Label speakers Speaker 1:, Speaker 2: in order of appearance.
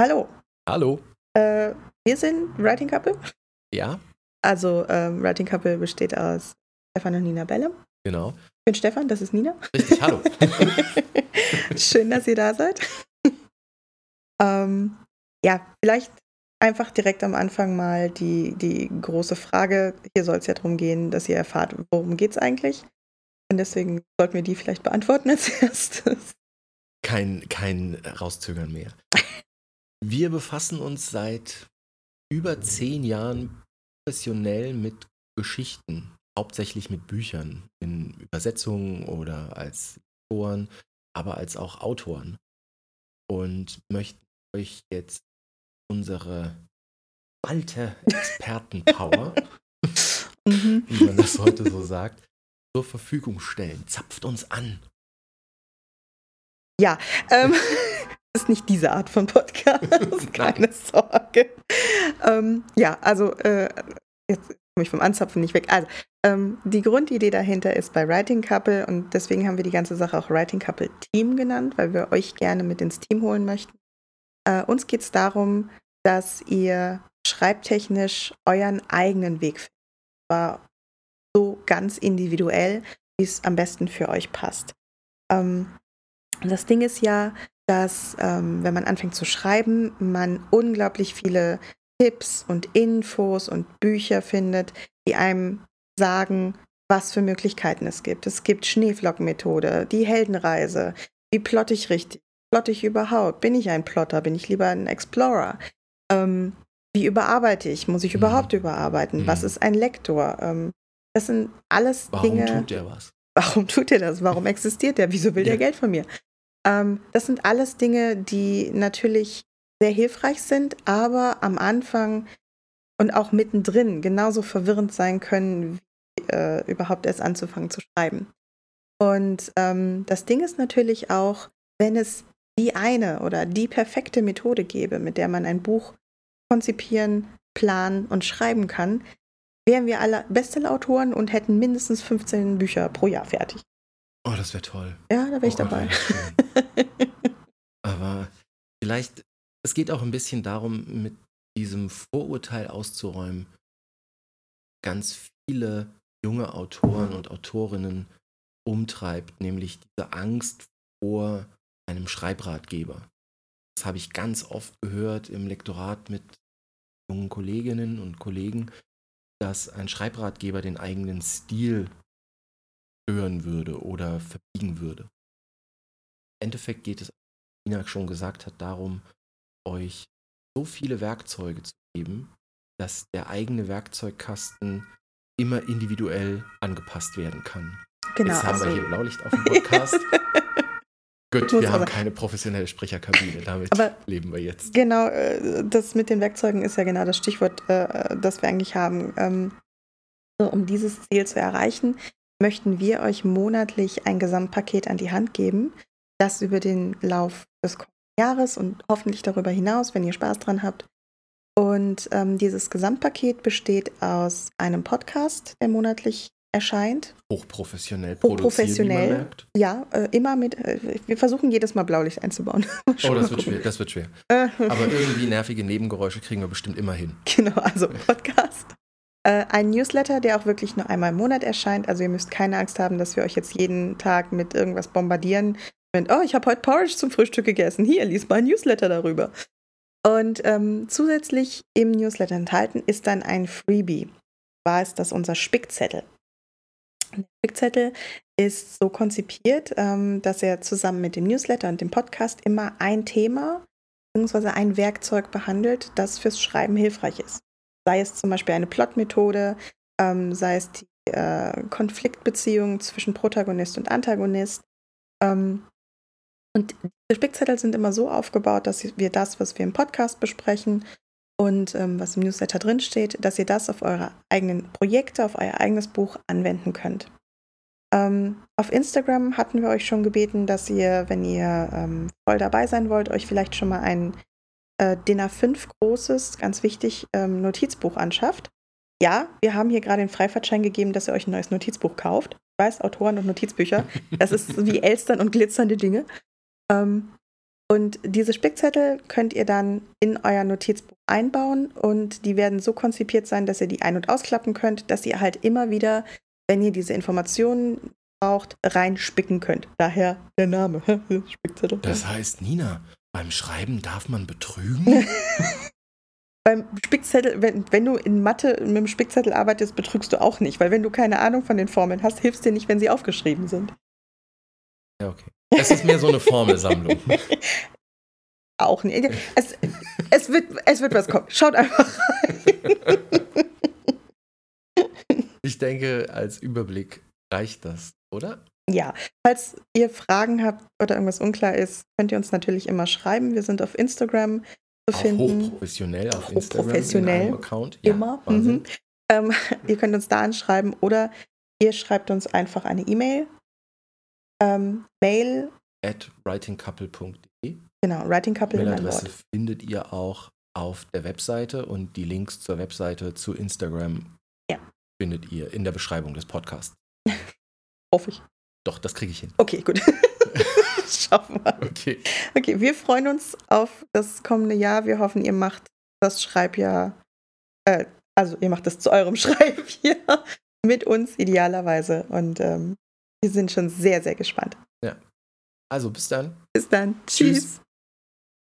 Speaker 1: Hallo.
Speaker 2: Hallo.
Speaker 1: Äh, wir sind Writing Couple.
Speaker 2: Ja,
Speaker 1: Also ähm, Writing Couple besteht aus Stefan und Nina Belle.
Speaker 2: genau.
Speaker 1: Ich bin Stefan, das ist Nina.
Speaker 2: Richtig, hallo.
Speaker 1: Schön, dass ihr da seid. ähm, ja, vielleicht einfach direkt am Anfang mal die, die große Frage. Hier soll es ja darum gehen, dass ihr erfahrt, worum geht es eigentlich. Und deswegen sollten wir die vielleicht beantworten als erstes.
Speaker 2: Kein, kein Rauszögern mehr. Wir befassen uns seit über zehn Jahren professionell mit Geschichten, hauptsächlich mit Büchern, in Übersetzungen oder als Autoren, aber als auch Autoren. Und möchten euch jetzt unsere alte Expertenpower,
Speaker 1: Mhm.
Speaker 2: wie man das heute so sagt, zur Verfügung stellen. Zapft uns an.
Speaker 1: Ähm, das ist nicht diese Art von Podcast, keine Sorge. Ähm, ja, also äh, jetzt komme ich vom Anzapfen nicht weg. Also, ähm, die Grundidee dahinter ist bei Writing Couple und deswegen haben wir die ganze Sache auch Writing Couple Team genannt, weil wir euch gerne mit ins Team holen möchten. Äh, uns geht es darum, dass ihr schreibtechnisch euren eigenen Weg findet. War so ganz individuell, wie es am besten für euch passt. Ähm, das Ding ist ja, dass ähm, wenn man anfängt zu schreiben, man unglaublich viele Tipps und Infos und Bücher findet, die einem sagen, was für Möglichkeiten es gibt. Es gibt Schneeflock-Methode, die Heldenreise, wie plotte ich richtig, plotte ich überhaupt, bin ich ein Plotter, bin ich lieber ein Explorer, ähm, wie überarbeite ich, muss ich
Speaker 2: Mhm.
Speaker 1: überhaupt überarbeiten, was
Speaker 2: Mhm.
Speaker 1: ist ein Lektor, ähm, das sind alles
Speaker 2: Warum
Speaker 1: Dinge
Speaker 2: tut er was?
Speaker 1: warum tut er das? Warum existiert er? Wieso will der
Speaker 2: Ja.
Speaker 1: Geld von mir? Ähm, das sind alles Dinge, die natürlich sehr hilfreich sind, aber am Anfang und auch mittendrin genauso verwirrend sein können, wie äh, überhaupt erst anzufangen zu schreiben. Und ähm, das Ding ist natürlich auch, wenn es die eine oder die perfekte Methode gäbe, mit der man ein Buch konzipieren, planen und schreiben kann, wären wir alle Bestsellerautoren und hätten mindestens 15 Bücher pro Jahr fertig.
Speaker 2: Oh, das wäre toll.
Speaker 1: Ja, da wäre ich
Speaker 2: Oh Gott,
Speaker 1: dabei.
Speaker 2: schön. Aber vielleicht, es geht auch ein bisschen darum, mit diesem Vorurteil auszuräumen, ganz viele junge Autoren und Autorinnen umtreibt, nämlich diese Angst vor einem Schreibratgeber. Das habe ich ganz oft gehört im Lektorat mit jungen Kolleginnen und Kollegen, dass ein Schreibratgeber den eigenen Stil stören würde oder verbiegen würde. Im Endeffekt geht es, wie Ina schon gesagt hat, darum, euch so viele Werkzeuge zu geben, dass der eigene Werkzeugkasten immer individuell angepasst werden kann.
Speaker 1: genau.
Speaker 2: Jetzt haben
Speaker 1: Also,
Speaker 2: wir hier Blaulicht auf dem Podcast. Gut, wir haben keine professionelle Sprecherkabine, damit
Speaker 1: Aber-
Speaker 2: leben wir jetzt.
Speaker 1: genau, äh, das mit den Werkzeugen ist ja genau das Stichwort, äh, das wir eigentlich haben. Ähm, so, um dieses Ziel zu erreichen, möchten wir euch monatlich ein Gesamtpaket an die Hand geben, das über den Lauf des kommenden Jahres und hoffentlich darüber hinaus, wenn ihr Spaß dran habt. Und ähm, dieses Gesamtpaket besteht aus einem Podcast, der monatlich erscheint,
Speaker 2: Hochprofessionell
Speaker 1: Hochprofessionell.
Speaker 2: produziert, merkt.
Speaker 1: Ja, äh, immer mit. Äh, wir versuchen jedes Mal Blaulicht einzubauen.
Speaker 2: Oh, das wird schwer, das wird schwer. Aber irgendwie nervige Nebengeräusche kriegen wir bestimmt immer hin.
Speaker 1: genau, also Podcast. Äh, ein Newsletter, der auch wirklich nur einmal im Monat erscheint. Also ihr müsst keine Angst haben, dass wir euch jetzt jeden Tag mit irgendwas bombardieren. Oh, ich habe heute Porridge zum Frühstück gegessen. Hier, lies mal ein Newsletter darüber. Und ähm, zusätzlich im Newsletter enthalten ist dann ein Freebie. War es das unser Spickzettel? Der Spickzettel ist so konzipiert, ähm, dass er zusammen mit dem Newsletter und dem Podcast immer ein Thema bzw. ein Werkzeug behandelt, das fürs Schreiben hilfreich ist. Sei es zum Beispiel eine Plotmethode, ähm, sei es die äh, Konfliktbeziehung zwischen Protagonist und Antagonist. Ähm, und die Spickzettel sind immer so aufgebaut, dass wir das, was wir im Podcast besprechen und ähm, was im Newsletter drinsteht, dass ihr das auf eure eigenen Projekte, auf euer eigenes Buch anwenden könnt. Ähm, auf Instagram hatten wir euch schon gebeten, dass ihr, wenn ihr ähm, voll dabei sein wollt, euch vielleicht schon mal ein äh, DIN A5 großes, ganz wichtig, ähm, Notizbuch anschafft. Ja, wir haben hier gerade den Freifahrtschein gegeben, dass ihr euch ein neues Notizbuch kauft. Ich weiß, Autoren und Notizbücher, das ist wie Elstern und glitzernde Dinge. Ähm, Und diese Spickzettel könnt ihr dann in euer Notizbuch einbauen und die werden so konzipiert sein, dass ihr die ein- und ausklappen könnt, dass ihr halt immer wieder, wenn ihr diese Informationen braucht, reinspicken könnt. Daher der Name.
Speaker 2: Spickzettel. Das heißt, Nina, beim Schreiben darf man betrügen?
Speaker 1: beim Spickzettel, wenn, wenn du in Mathe mit dem Spickzettel arbeitest, betrügst du auch nicht, weil wenn du keine Ahnung von den Formeln hast, hilfst dir nicht, wenn sie aufgeschrieben sind.
Speaker 2: Ja, okay. Es ist mehr so eine Formelsammlung.
Speaker 1: auch nicht. Es, es, wird, es wird was kommen. Schaut einfach rein.
Speaker 2: Ich denke, als Überblick reicht das, oder?
Speaker 1: Ja, falls ihr Fragen habt oder irgendwas unklar ist, könnt ihr uns natürlich immer schreiben. Wir sind auf Instagram zu finden.
Speaker 2: Hochprofessionell auf
Speaker 1: Instagram. Account. Ja, immer. Mhm. Ähm, ihr könnt uns da anschreiben oder ihr schreibt uns einfach eine E-Mail. Ähm, Mail
Speaker 2: at writingcouple.de.
Speaker 1: Genau, writingcouple
Speaker 2: in Adresse findet ihr auch auf der Webseite und die Links zur Webseite zu Instagram
Speaker 1: ja.
Speaker 2: findet ihr in der Beschreibung des Podcasts.
Speaker 1: Hoffe ich.
Speaker 2: Doch, das kriege ich hin.
Speaker 1: Okay, gut. Schaffen wir.
Speaker 2: Okay.
Speaker 1: Okay, wir freuen uns auf das kommende Jahr. Wir hoffen, ihr macht das Schreibjahr, äh, also ihr macht das zu eurem Schreibjahr mit uns idealerweise. Und ähm, wir sind schon sehr, sehr gespannt.
Speaker 2: Ja. Also bis dann.
Speaker 1: Bis dann. Tschüss. Tschüss.